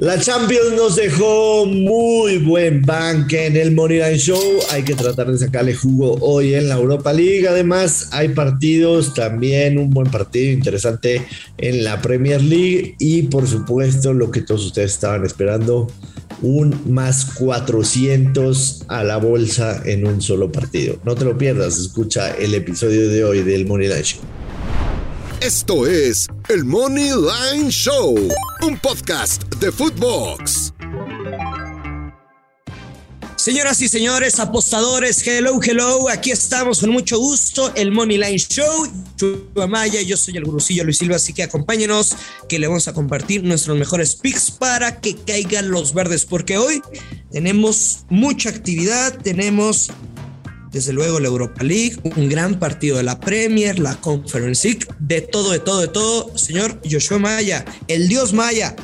La Champions nos dejó muy buen banque en el Moneyline Show. Hay que tratar de sacarle jugo hoy en la Europa League. Además, hay partidos también, un buen partido interesante en la Premier League. Y por supuesto, lo que todos ustedes estaban esperando, un más 400 a la bolsa en un solo partido. No te lo pierdas, escucha el episodio de hoy del Moneyline Show. Esto es el Money Line Show, un podcast de Footbox. Señoras y señores, apostadores, hello, hello, aquí estamos con mucho gusto, el Money Line Show. Maya, yo soy el gurusillo Luis Silva, así que acompáñenos, que le vamos a compartir nuestros mejores picks para que caigan los verdes, porque hoy tenemos mucha actividad, tenemos desde luego la Europa League, un gran partido de la Premier, la Conference League, de todo, de todo, de todo. Señor Joshua Maya, el dios Maya,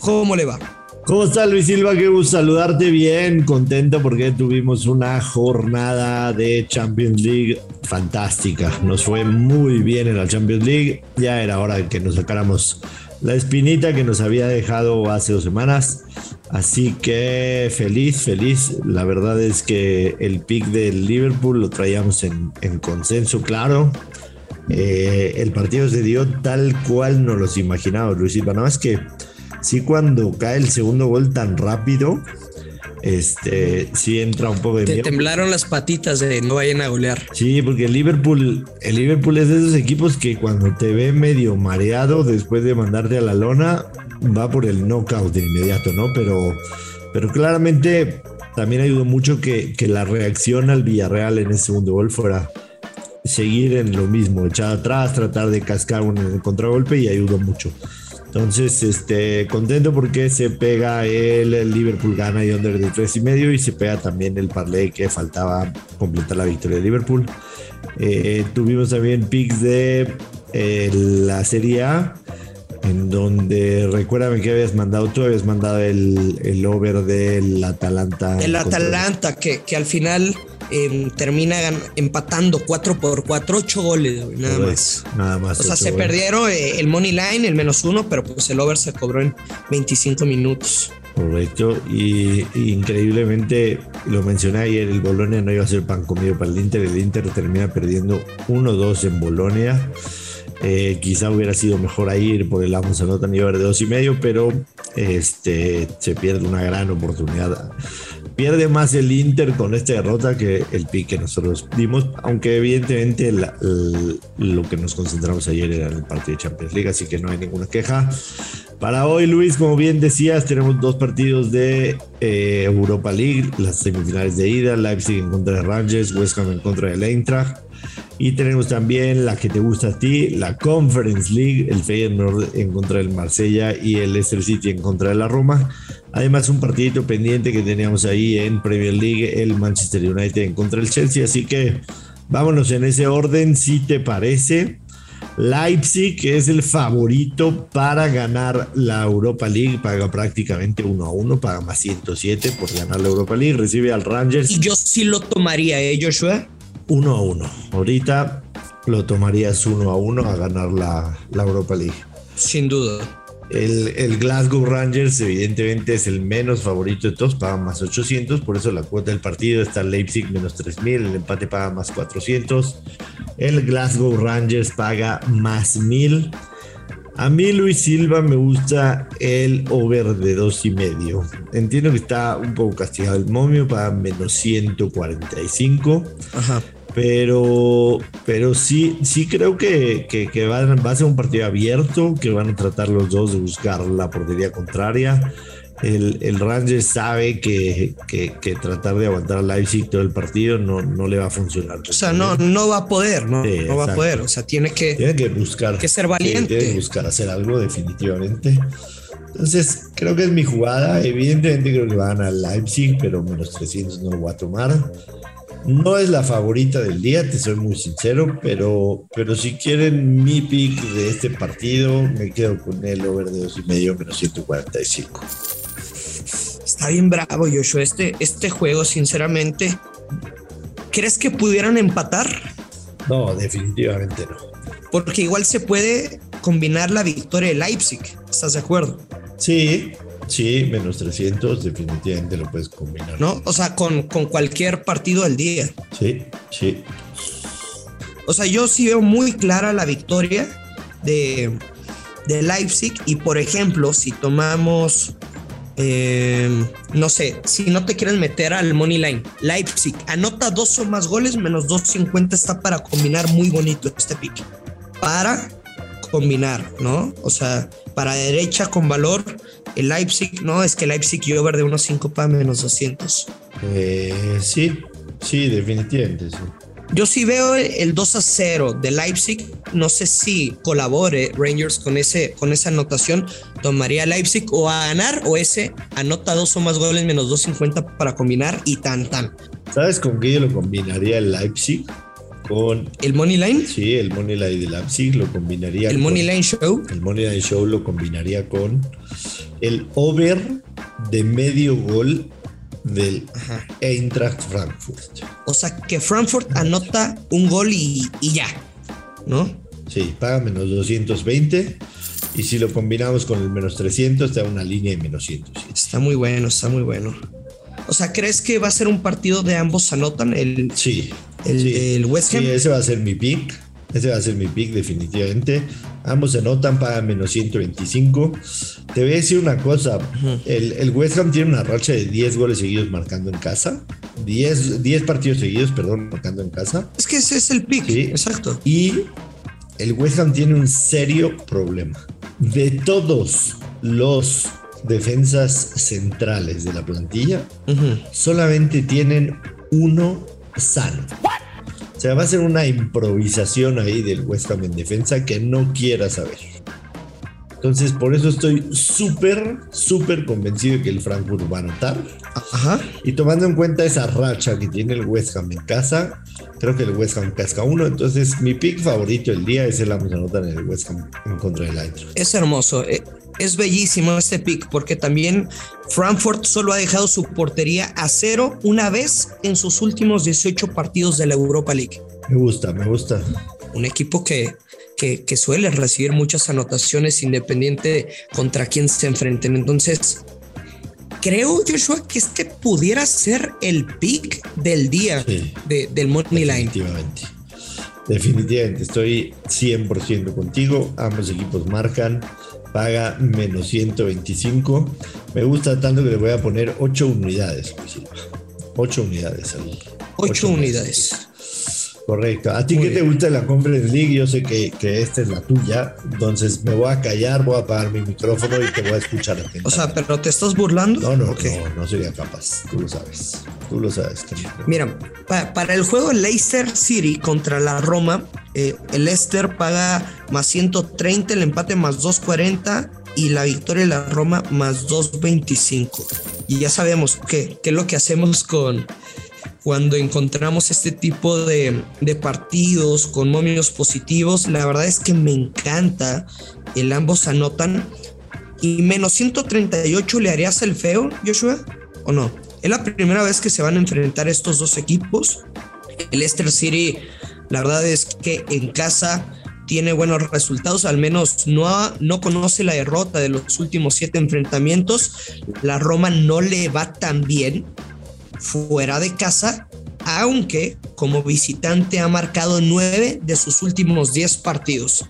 ¿cómo le va? ¿Cómo está Luis Silva? Qué gusto saludarte bien, contento porque tuvimos una jornada de Champions League fantástica. Nos fue muy bien en la Champions League. Ya era hora de que nos sacáramos la espinita que nos había dejado hace dos semanas. Así que feliz, feliz. La verdad es que el pick del Liverpool lo traíamos en, consenso, claro. Eh, el partido se dio tal cual nos los imaginábamos, Luis Silva. Nada más que sí, cuando cae el segundo gol tan rápido, este, sí entra un poco de Te temblaron las patitas de no vayan a golear. Sí, porque el Liverpool, el Liverpool es de esos equipos que cuando te ve medio mareado después de mandarte a la lona, va por el knockout de inmediato, ¿no? Pero, pero claramente también ayudó mucho que, que la reacción al Villarreal en ese segundo gol fuera seguir en lo mismo, echar atrás, tratar de cascar un contragolpe y ayudó mucho. Entonces, este, contento porque se pega el, Liverpool gana y under de tres y medio y se pega también el parlay que faltaba completar la victoria de Liverpool. Eh, tuvimos también picks de eh, la Serie A, en donde recuérdame que habías mandado, tú habías mandado el, el over del Atalanta. El Atalanta, que, que al final Em, termina empatando 4 por 4, 8 goles, nada más. Nada más. O sea, se perdieron eh, el money line, el menos uno, pero pues el over se cobró en 25 minutos. Correcto, y, increíblemente lo mencioné ayer, el Bolonia no iba a ser pan comido para el Inter, el Inter termina perdiendo 1-2 en Bolonia. Eh, quizá hubiera sido mejor ahí ir por el Amos Anotan y over de dos y medio, pero este, se pierde una gran oportunidad pierde más el Inter con esta derrota que el pique que nosotros dimos, aunque evidentemente lo que nos concentramos ayer era el partido de Champions League, así que no hay ninguna queja. Para hoy, Luis, como bien decías, tenemos dos partidos de eh, Europa League, las semifinales de ida, Leipzig en contra de Rangers, West Ham en contra de Eintracht. Y tenemos también la que te gusta a ti, la Conference League, el Feyenoord en contra del Marsella y el Leicester City en contra de la Roma. Además, un partidito pendiente que teníamos ahí en Premier League, el Manchester United en contra del Chelsea. Así que vámonos en ese orden, si te parece. Leipzig, es el favorito para ganar la Europa League, paga prácticamente 1 a 1, paga más 107 por ganar la Europa League, recibe al Rangers. Y yo sí lo tomaría, ¿eh, Joshua? 1 a 1. Ahorita lo tomarías 1 a 1 a ganar la, la Europa League. Sin duda. El, Glasgow Rangers evidentemente es el menos favorito de todos, paga más 800, por eso la cuota del partido está Leipzig menos 3000, el empate paga más 400, el Glasgow Rangers paga más 1000. A mí Luis Silva me gusta el over de dos y medio. Entiendo que está un poco castigado el momio, paga menos 145. Ajá pero, pero sí, sí creo que, que, va, a ser un partido abierto, que van a tratar los dos de buscar la portería contraria. El, el Rangers sabe que, que, tratar de aguantar a Leipzig todo el partido no, no le va a funcionar. O sea, no, no va a poder, no, no va a poder. O sea, tiene que, tiene que buscar. Que ser valiente. Tiene que buscar hacer algo definitivamente. Entonces, creo que es mi jugada. Evidentemente creo que van a Leipzig, pero menos 300 no lo voy a tomar. No es la favorita del día, te soy muy sincero, pero, pero si quieren mi pick de este partido, me quedo con el over de dos y medio menos 145. Está bien bravo, Joshua. Este, este juego, sinceramente, ¿crees que pudieran empatar? No, definitivamente no. Porque igual se puede combinar la victoria de Leipzig. ¿Estás de acuerdo? Sí, Sí, menos 300 definitivamente lo puedes combinar. ¿No? O sea, con, con cualquier partido del día. Sí, sí. O sea, yo sí veo muy clara la victoria de, de Leipzig y por ejemplo, si tomamos, eh, no sé, si no te quieres meter al money line, Leipzig anota dos o más goles, menos 250 está para combinar muy bonito este pick. Para combinar, ¿no? O sea, para derecha con valor, el Leipzig, no, es que Leipzig y over de unos 5 para menos 200. Eh, sí, sí, definitivamente, sí. Yo sí veo el 2 a 0 de Leipzig. No sé si colabore Rangers con, ese, con esa anotación. Tomaría Leipzig o a ganar o ese anota dos o más goles menos 250 para combinar y tan tan. ¿Sabes con qué yo lo combinaría el Leipzig? Con el Money Line. Sí, el Money Line de Leipzig lo combinaría. El Money Line Show. El Money Line Show lo combinaría con el over de medio gol del Eintracht Frankfurt. O sea, que Frankfurt anota un gol y, y, ya, ¿no? Sí, paga menos 220. Y si lo combinamos con el menos 300, te da una línea de menos 100. Está muy bueno, está muy bueno. O sea, ¿crees que va a ser un partido de ambos anotan? El, sí. El, sí. West Ham. Sí, ese va a ser mi pick. Ese va a ser mi pick definitivamente. Ambos se anotan, pagan menos 125. Te voy a decir una cosa. el, el, West Ham tiene una racha de 10 goles seguidos marcando en casa. 10, 10 partidos seguidos, perdón, marcando en casa. Es que ese es el pick. Sí. Exacto. Y el West Ham tiene un serio problema. De todos los defensas centrales de la plantilla, uh -huh. solamente tienen uno sano. O sea, va a ser una improvisación ahí del West Ham en defensa que no quiera saber. Entonces, por eso estoy súper, súper convencido de que el Frankfurt va a anotar. Ajá. Y tomando en cuenta esa racha que tiene el West Ham en casa, creo que el West Ham casca uno. Entonces, mi pick favorito del día es el vamos a anotar en el West Ham en contra del Eintracht. Es hermoso. Es bellísimo este pick porque también Frankfurt solo ha dejado su portería a cero una vez en sus últimos 18 partidos de la Europa League. Me gusta, me gusta. Un equipo que, que, que suele recibir muchas anotaciones independiente contra quién se enfrenten. Entonces, creo, Joshua, que este pudiera ser el pick del día sí, de, del Money Line. Definitivamente. Definitivamente, estoy 100% contigo. Ambos equipos marcan paga menos 125. Me gusta tanto que le voy a poner 8 unidades. 8 unidades. 8, unidades. Correcto. ¿A ti Muy qué bien. te gusta la Conference League? Yo sé que, que, esta es la tuya. Entonces me voy a callar, voy a apagar mi micrófono y te voy a escuchar. O sea, ¿pero te estás burlando? No, no, okay. no, no sería capaz. Tú lo sabes. Tú lo sabes. Mira, pa para el juego Leicester City contra la Roma, eh, el Leicester paga más 130, el empate más 240 y la victoria de la Roma más 225. Y ya sabemos qué es lo que hacemos con cuando encontramos este tipo de, partidos con momios positivos, la verdad es que me encanta el ambos anotan. Y menos 138 le harías el feo, Joshua, o no? Es la primera vez que se van a enfrentar estos dos equipos. El Leicester City, la verdad es que en casa tiene buenos resultados, al menos no, no conoce la derrota de los últimos siete enfrentamientos. La Roma no le va tan bien, fuera de casa, aunque como visitante ha marcado nueve de sus últimos 10 partidos.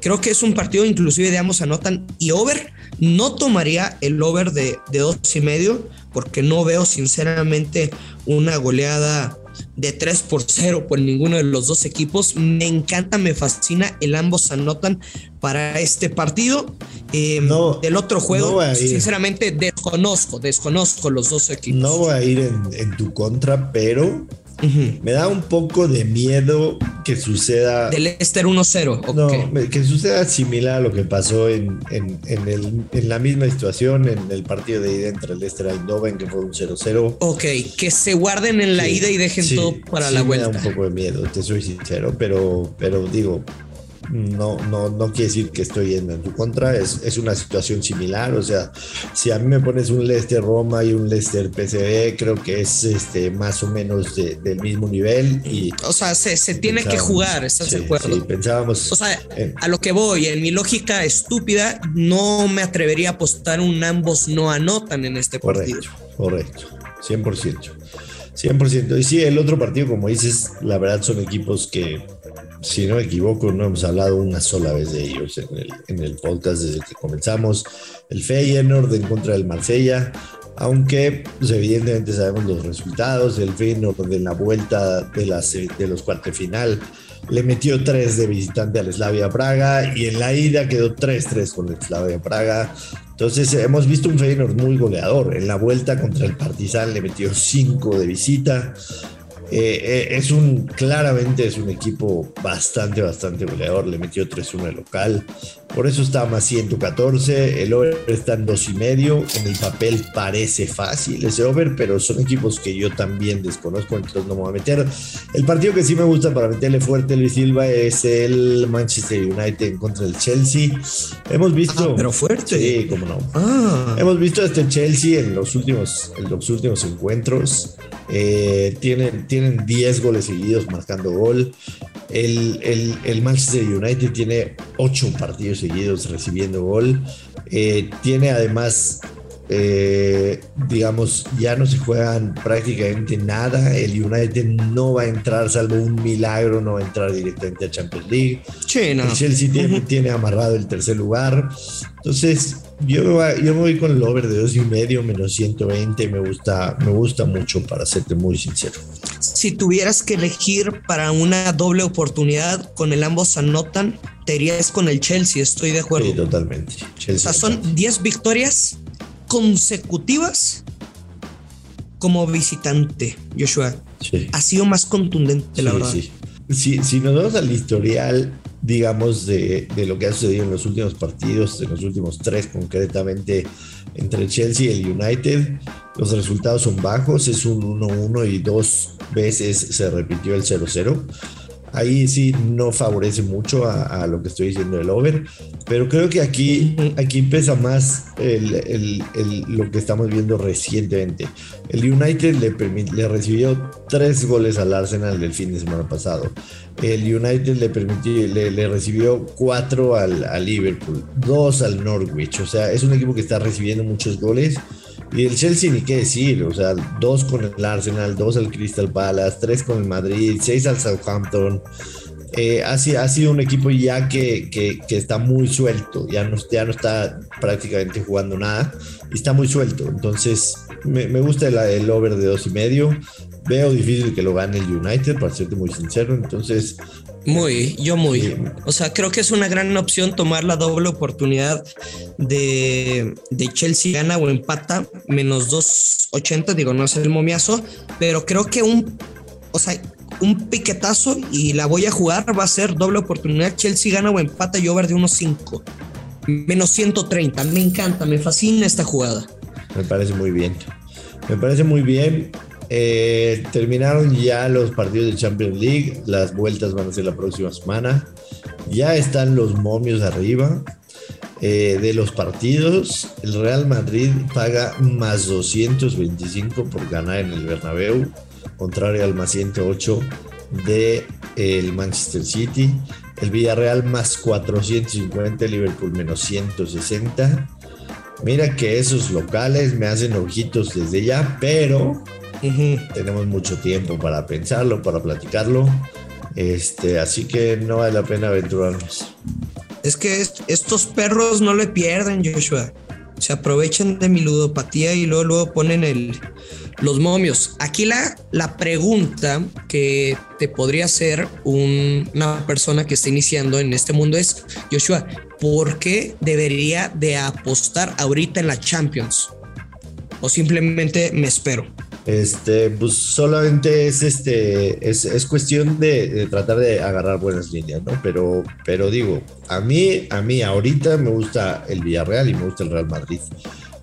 Creo que es un partido inclusive de ambos anotan y over. No tomaría el over de, de dos y medio porque no veo sinceramente una goleada de 3 por 0 por ninguno de los dos equipos. Me encanta, me fascina. El ambos anotan para este partido. Eh, no, del otro juego, no sinceramente, desconozco, desconozco los dos equipos. No voy a ir en, en tu contra, pero Uh -huh. Me da un poco de miedo que suceda. Del Leicester 1-0. Okay. No, que suceda similar a lo que pasó en, en, en, el, en, la misma situación en el partido de ida entre el Leicester y Eindhoven, que fue un 0-0. Ok, que se guarden en la sí, ida y dejen sí, todo para sí la vuelta. Me da un poco de miedo, te soy sincero, pero, pero digo, no, no, no quiere decir que estoy yendo en tu contra, es, es una situación similar, o sea, si a mí me pones un Leicester Roma y un Leicester PCB, creo que es este, más o menos del mismo nivel. Y o sea, se, se tiene que jugar, ¿estás de acuerdo? Sí, pensábamos. O sea, a lo que voy, en mi lógica estúpida, no me atrevería a apostar un ambos no anotan en este correcto, partido. Correcto, 100%. 100%. Y sí, el otro partido, como dices, la verdad son equipos que, si no me equivoco, no hemos hablado una sola vez de ellos en el, en el podcast desde que comenzamos. El Feyenoord en contra del Marsella, aunque pues, evidentemente sabemos los resultados. El Feyenoord en la vuelta de, las, de los cuartos final le metió 3 de visitante al Slavia Praga y en la ida quedó 3-3 con el Slavia Praga. Entonces hemos visto un Feyenoord muy goleador. En la vuelta contra el Partizan le metió 5 de visita. Eh, eh, es un, claramente es un equipo bastante, bastante goleador. Le metió 3-1 el local. Por eso está más 114. El over está en 2,5. En el papel parece fácil ese over, pero son equipos que yo también desconozco, entonces no me voy a meter. El partido que sí me gusta para meterle fuerte Luis Silva es el Manchester United en contra del Chelsea. Hemos visto. Ah, pero fuerte. Sí, cómo no. Ah. Hemos visto a este Chelsea en los últimos, en los últimos encuentros. Eh, tienen, tienen 10 goles seguidos marcando gol. El, el, el, Manchester United tiene 8 partidos seguidos recibiendo gol. Eh, tiene además, eh, digamos, ya no se juegan prácticamente nada. El United no va a entrar, salvo un milagro, no va a entrar directamente a Champions League. El Chelsea tiene, uh -huh. tiene amarrado el tercer lugar. Entonces, yo, yo me voy con el over de dos y medio menos 120. Me gusta, me gusta mucho, para serte muy sincero. Si tuvieras que elegir para una doble oportunidad con el ambos anotan, te irías con el Chelsea. Estoy de acuerdo. Sí, totalmente. Chelsea o sea, son 10 victorias consecutivas como visitante, Joshua. Sí. Ha sido más contundente, la sí, verdad. Sí. Si, si nos vamos al historial, digamos, de, de, lo que ha sucedido en los últimos partidos, en los últimos tres concretamente, entre Chelsea y el United, los resultados son bajos, es un 1-1 y dos veces se repitió el 0-0. Ahí sí no favorece mucho a, lo que estoy diciendo del over, pero creo que aquí, aquí pesa más el, el, el, lo que estamos viendo recientemente. El United le, le recibió tres goles al Arsenal del fin de semana pasado. El United le, permitió, le, le recibió cuatro al, al, Liverpool, dos al Norwich. O sea, es un equipo que está recibiendo muchos goles. Y el Chelsea, ni qué decir, o sea, dos con el Arsenal, dos al Crystal Palace, tres con el Madrid, seis al Southampton. Eh, ha, sido un equipo ya que, que, está muy suelto, ya no, ya no está prácticamente jugando nada y está muy suelto. Entonces, me, me gusta el, el, over de dos y medio. Veo difícil que lo gane el United, para serte muy sincero. Entonces, muy, yo muy. O sea, creo que es una gran opción tomar la doble oportunidad de, de Chelsea gana o empata, menos 2.80, digo, no es el momiazo, pero creo que un, o sea, un piquetazo y la voy a jugar va a ser doble oportunidad, Chelsea gana o empata y over de 1.5, menos 130, me encanta, me fascina esta jugada. Me parece muy bien, me parece muy bien. Eh, terminaron ya los partidos de Champions League, las vueltas van a ser la próxima semana. Ya están los momios arriba eh, de los partidos. El Real Madrid paga más 225 por ganar en el Bernabéu, contrario al más 108 de el Manchester City. El Villarreal más 450, Liverpool menos 160. Mira que esos locales me hacen ojitos desde ya, pero Uh -huh. Tenemos mucho tiempo para pensarlo, para platicarlo. Este, así que no vale la pena aventurarnos. Es que estos perros no le pierden, Joshua. Se aprovechan de mi ludopatía y luego, luego ponen el, los momios. Aquí la, la pregunta que te podría hacer un, una persona que está iniciando en este mundo es, Joshua, ¿por qué debería de apostar ahorita en la Champions? O simplemente me espero. Este, pues solamente es este, es, es cuestión de, tratar de agarrar buenas líneas, ¿no? Pero, pero digo, a mí, a mí ahorita me gusta el Villarreal y me gusta el Real Madrid.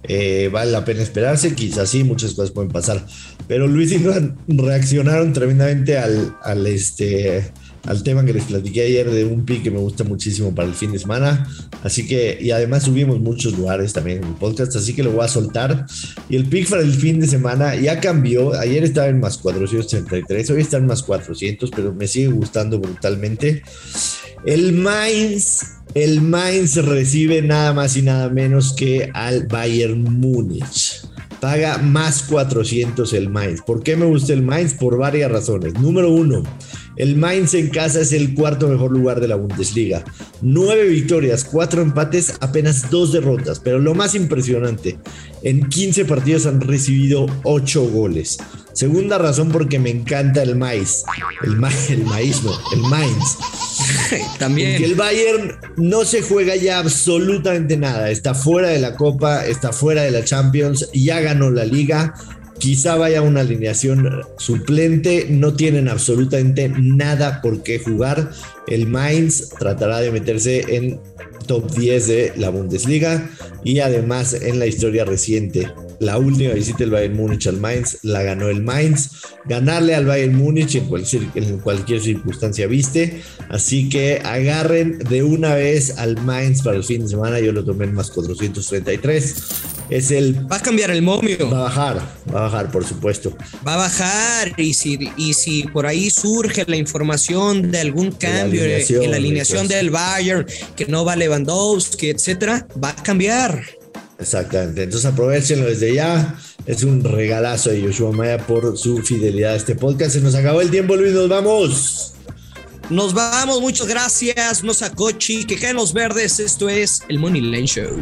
Eh, vale la pena esperarse, quizás sí, muchas cosas pueden pasar. Pero Luis y Juan reaccionaron tremendamente al, al este al tema que les platiqué ayer de un pick que me gusta muchísimo para el fin de semana. Así que, y además subimos muchos lugares también en el podcast, así que lo voy a soltar. Y el pick para el fin de semana ya cambió. Ayer estaba en más 433, hoy está en más 400, pero me sigue gustando brutalmente. El Mainz, el Mainz recibe nada más y nada menos que al Bayern Múnich paga más 400 el Mainz. ¿Por qué me gusta el Mainz? Por varias razones. Número uno, el Mainz en casa es el cuarto mejor lugar de la Bundesliga. Nueve victorias, cuatro empates, apenas dos derrotas. Pero lo más impresionante, en 15 partidos han recibido 8 goles. Segunda razón porque me encanta el Mainz. El, el maíz, no, el Mainz. También. El Bayern no se juega ya absolutamente nada. Está fuera de la Copa, está fuera de la Champions, ya ganó la Liga quizá vaya una alineación suplente, no tienen absolutamente nada por qué jugar. El Mainz tratará de meterse en top 10 de la Bundesliga y además en la historia reciente la última visita del Bayern Múnich al Mainz la ganó el Mainz. Ganarle al Bayern Múnich en cualquier, circunstancia viste. Así que agarren de una vez al Mainz para el fin de semana. Yo lo tomé en más 433. Es el. Va a cambiar el momio. Va a bajar, va a bajar, por supuesto. Va a bajar. Y si, y si por ahí surge la información de algún cambio en la alineación del Bayern, que no va Lewandowski, etcétera, va a cambiar. Exactamente. Entonces aprovechenlo desde ya. Es un regalazo de Yoshua Maya por su fidelidad a este podcast. Se nos acabó el tiempo, Luis. Nos vamos. Nos vamos. Muchas gracias. Nos Cochi. Que caen los verdes. Esto es el Money Line Show.